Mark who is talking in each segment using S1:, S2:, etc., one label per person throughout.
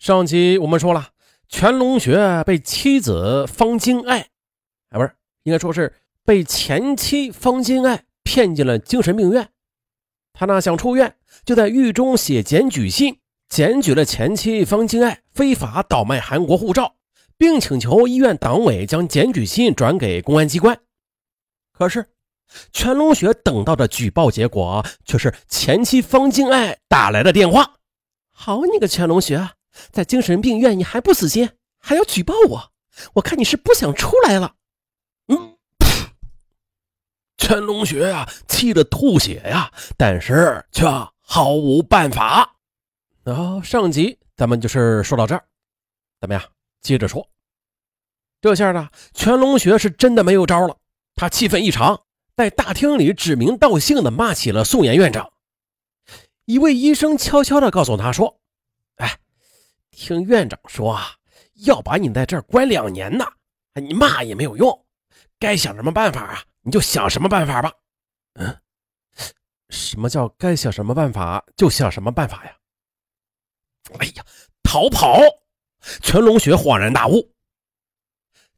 S1: 上集我们说了，全龙学被妻子方金爱，啊，不是，应该说是被前妻方金爱骗进了精神病院。他呢想出院，就在狱中写检举信，检举了前妻方金爱非法倒卖韩国护照，并请求医院党委将检举信转给公安机关。可是，全龙学等到的举报结果却是前妻方金爱打来的电话：“好你个全龙学！”啊在精神病院，你还不死心，还要举报我？我看你是不想出来了。嗯，全龙学呀，气得吐血呀，但是却毫无办法。然后上集咱们就是说到这儿，怎么样？接着说。这下呢，全龙学是真的没有招了，他气愤异常，在大厅里指名道姓的骂起了宋岩院长。一位医生悄悄的告诉他说：“哎。”听院长说啊，要把你在这儿关两年呢，你骂也没有用，该想什么办法啊，你就想什么办法吧。嗯，什么叫该想什么办法就想什么办法呀？哎呀，逃跑！全龙学恍然大悟。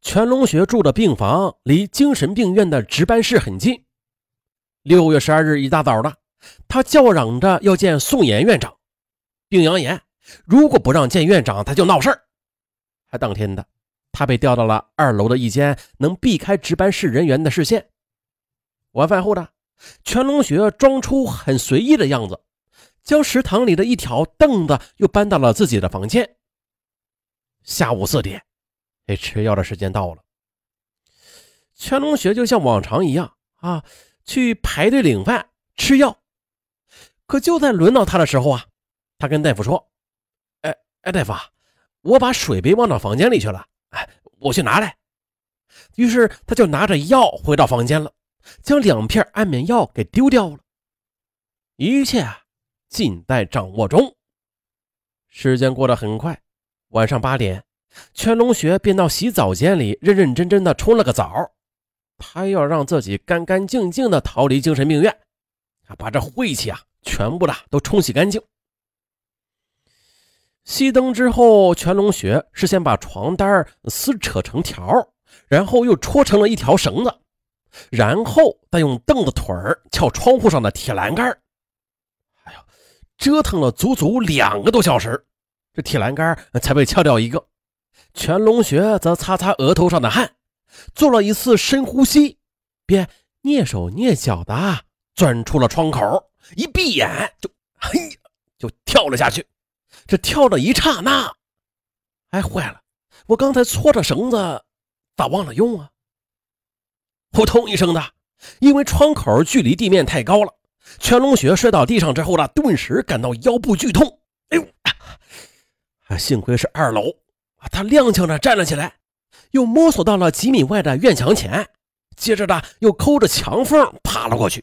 S1: 全龙学住的病房离精神病院的值班室很近。六月十二日一大早的，他叫嚷着要见宋岩院长，并扬言。如果不让见院长，他就闹事儿。还当天的，他被调到了二楼的一间能避开值班室人员的视线。晚饭后的全龙学装出很随意的样子，将食堂里的一条凳子又搬到了自己的房间。下午四点，哎，吃药的时间到了。全龙学就像往常一样啊，去排队领饭吃药。可就在轮到他的时候啊，他跟大夫说。哎，大夫，我把水杯忘到房间里去了，哎，我去拿来。于是他就拿着药回到房间了，将两片安眠药给丢掉了。一切啊尽在掌握中。时间过得很快，晚上八点，全龙学便到洗澡间里认认真真的冲了个澡，他要让自己干干净净的逃离精神病院，把这晦气啊全部的都冲洗干净。熄灯之后，全龙学是先把床单撕扯成条，然后又戳成了一条绳子，然后再用凳子腿撬窗户上的铁栏杆。哎呦，折腾了足足两个多小时，这铁栏杆才被撬掉一个。全龙学则擦擦额头上的汗，做了一次深呼吸，便蹑手蹑脚的钻出了窗口，一闭眼就嘿就跳了下去。这跳的一刹那，哎，坏了！我刚才搓着绳子，咋忘了用啊？扑通一声的，因为窗口距离地面太高了，全龙雪摔到地上之后呢，顿时感到腰部剧痛。哎呦，啊，幸亏是二楼，他踉跄着站了起来，又摸索到了几米外的院墙前，接着呢，又抠着墙缝爬了过去。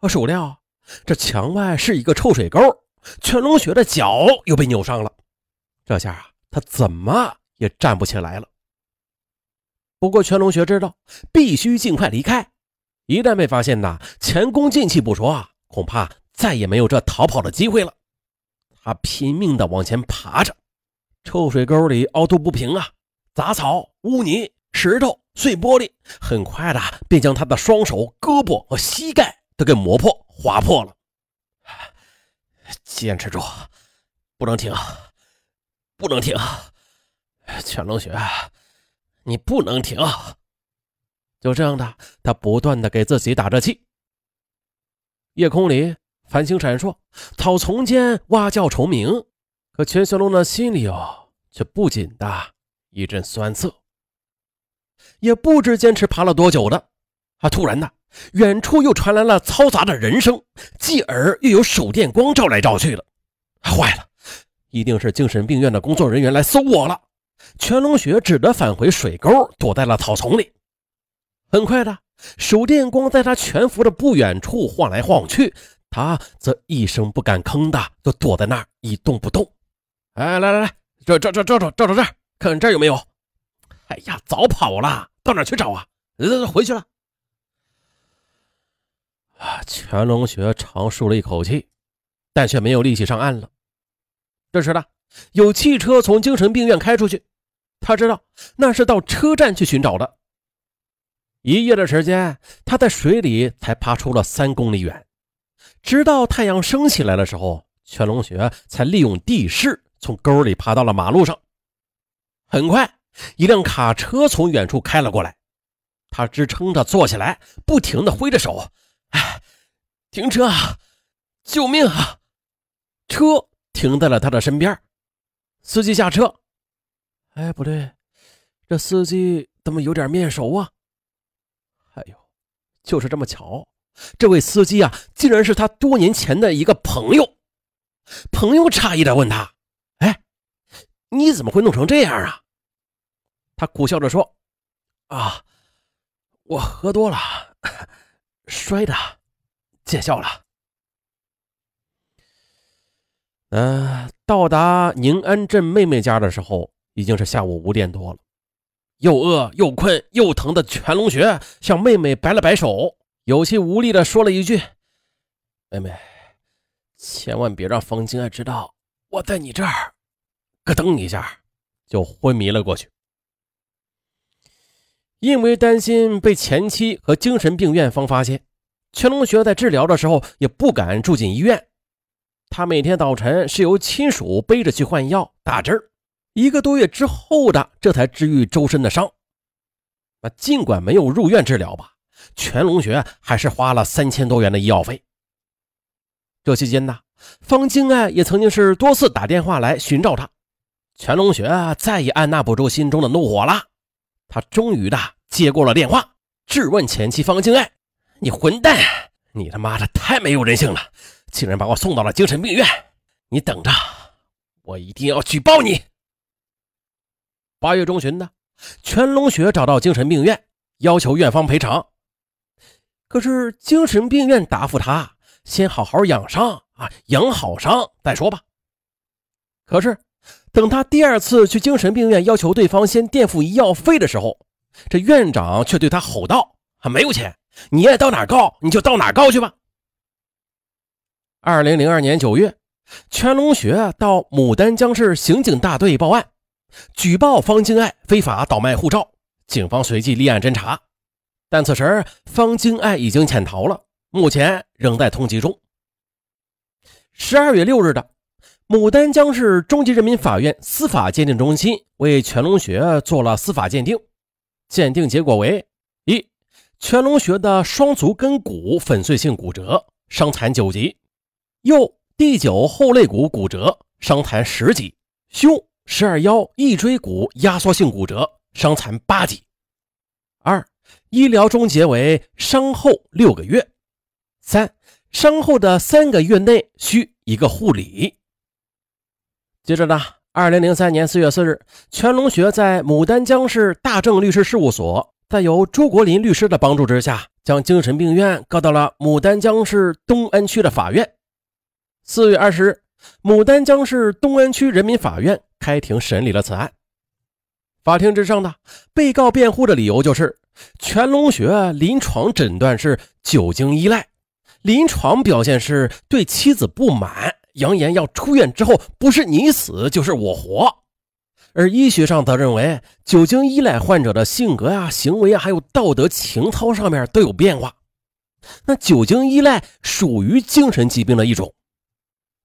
S1: 我手料，这墙外是一个臭水沟。全龙雪的脚又被扭伤了，这下啊，他怎么也站不起来了。不过全龙雪知道，必须尽快离开，一旦被发现呐，前功尽弃不说啊，恐怕再也没有这逃跑的机会了。他拼命的往前爬着，臭水沟里凹凸不平啊，杂草、污泥、石头、碎玻璃，很快的便将他的双手、胳膊和膝盖都给磨破、划破了。坚持住，不能停，不能停！全龙雪，你不能停！就这样的，他不断的给自己打着气。夜空里繁星闪烁，草丛间蛙叫虫鸣，可全小龙的心里哦，却不禁的一阵酸涩。也不知坚持爬了多久的，啊，突然的。远处又传来了嘈杂的人声，继而又有手电光照来照去了。坏了，一定是精神病院的工作人员来搜我了。全龙雪只得返回水沟，躲在了草丛里。很快的，手电光在他蜷伏的不远处晃来晃去，他则一声不敢吭的就躲在那儿一动不动。哎，来来来，这这这照照照照这，看看这儿有没有。哎呀，早跑了，到哪去找啊？呃，回去了。啊！全龙学长舒了一口气，但却没有力气上岸了。这时呢，有汽车从精神病院开出去，他知道那是到车站去寻找的。一夜的时间，他在水里才爬出了三公里远，直到太阳升起来的时候，全龙学才利用地势从沟里爬到了马路上。很快，一辆卡车从远处开了过来，他支撑着坐起来，不停地挥着手：“，停车啊！救命啊！”车停在了他的身边，司机下车。哎，不对，这司机怎么有点面熟啊？哎呦，就是这么巧，这位司机啊，竟然是他多年前的一个朋友。朋友诧异的问他：“哎，你怎么会弄成这样啊？”他苦笑着说：“啊，我喝多了，摔的，见笑了。”呃，到达宁安镇妹妹家的时候，已经是下午五点多了。又饿又困又疼的全龙穴向妹妹摆了摆手，有气无力的说了一句：“妹妹，千万别让方金爱知道我在你这儿。”咯噔一下，就昏迷了过去。因为担心被前妻和精神病院方发现，全龙学在治疗的时候也不敢住进医院。他每天早晨是由亲属背着去换药、打针一个多月之后的，这才治愈周身的伤。那尽管没有入院治疗吧，全龙学还是花了三千多元的医药费。这期间呢，方静爱也曾经是多次打电话来寻找他，全龙穴再也按捺不住心中的怒火了，他终于的接过了电话，质问前妻方静爱：“你混蛋，你他妈的太没有人性了，竟然把我送到了精神病院！你等着，我一定要举报你！”八月中旬的，全龙雪找到精神病院，要求院方赔偿。可是精神病院答复他：“先好好养伤啊，养好伤再说吧。”可是等他第二次去精神病院要求对方先垫付医药费的时候，这院长却对他吼道：“啊，没有钱，你爱到哪告你就到哪告去吧。”二零零二年九月，全龙学到牡丹江市刑警大队报案。举报方金爱非法倒卖护照，警方随即立案侦查，但此时方金爱已经潜逃了，目前仍在通缉中。十二月六日的牡丹江市中级人民法院司法鉴定中心为全龙学做了司法鉴定，鉴定结果为：全龙学的双足跟骨粉碎性骨折，伤残九级；右第九后肋骨骨折，伤残十级；胸。十二腰一椎骨压缩性骨折，伤残八级。二、医疗终结为伤后六个月。三、伤后的三个月内需一个护理。接着呢，二零零三年四月四日，全龙学在牡丹江市大正律师事务所，在由朱国林律师的帮助之下，将精神病院告到了牡丹江市东安区的法院。四月二十日，牡丹江市东安区人民法院。开庭审理了此案。法庭之上的被告辩护的理由就是，全龙学临床诊断是酒精依赖，临床表现是对妻子不满，扬言要出院之后不是你死就是我活。而医学上则认为，酒精依赖患者的性格呀、行为啊，还有道德情操上面都有变化。那酒精依赖属于精神疾病的一种。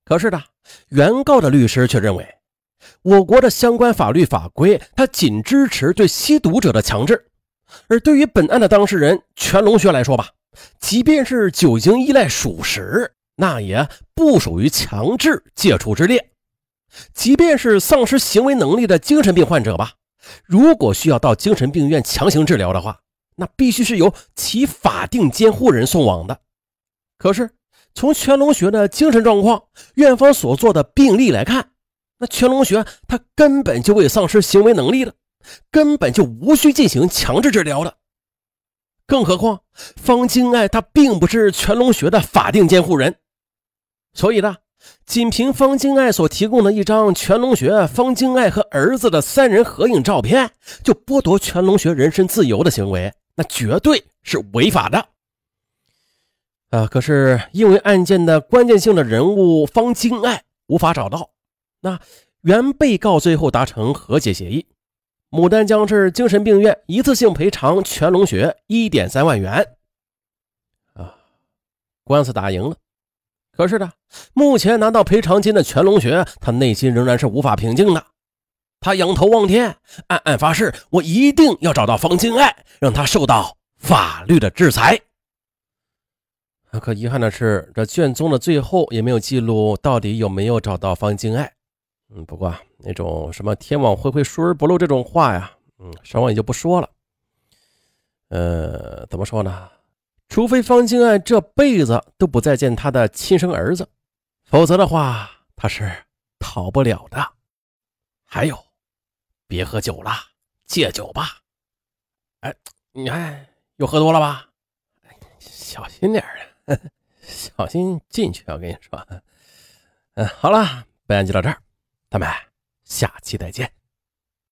S1: 可是呢，原告的律师却认为。我国的相关法律法规，它仅支持对吸毒者的强制，而对于本案的当事人全龙学来说吧，即便是酒精依赖属实，那也不属于强制戒除之列。即便是丧失行为能力的精神病患者吧，如果需要到精神病院强行治疗的话，那必须是由其法定监护人送往的。可是从全龙学的精神状况，院方所做的病例来看。那全龙学他根本就未丧失行为能力了，根本就无需进行强制治疗了。更何况方金爱他并不是全龙学的法定监护人，所以呢，仅凭方金爱所提供的一张全龙学方金爱和儿子的三人合影照片，就剥夺全龙学人身自由的行为，那绝对是违法的。啊，可是因为案件的关键性的人物方金爱无法找到。那原被告最后达成和解协议，牡丹江市精神病院一次性赔偿全龙学一点三万元。啊，官司打赢了。可是呢，目前拿到赔偿金的全龙学，他内心仍然是无法平静的。他仰头望天，暗暗发誓：我一定要找到方金爱，让他受到法律的制裁。可遗憾的是，这卷宗的最后也没有记录到底有没有找到方金爱。嗯，不过那种什么“天网恢恢，疏而不漏”这种话呀，嗯，上网也就不说了。呃，怎么说呢？除非方金爱这辈子都不再见他的亲生儿子，否则的话，他是逃不了的。还有，别喝酒了，戒酒吧。哎，你看又喝多了吧？小心点儿，小心进去。我跟你说，嗯，好了，本案就到这儿。咱们下期再见。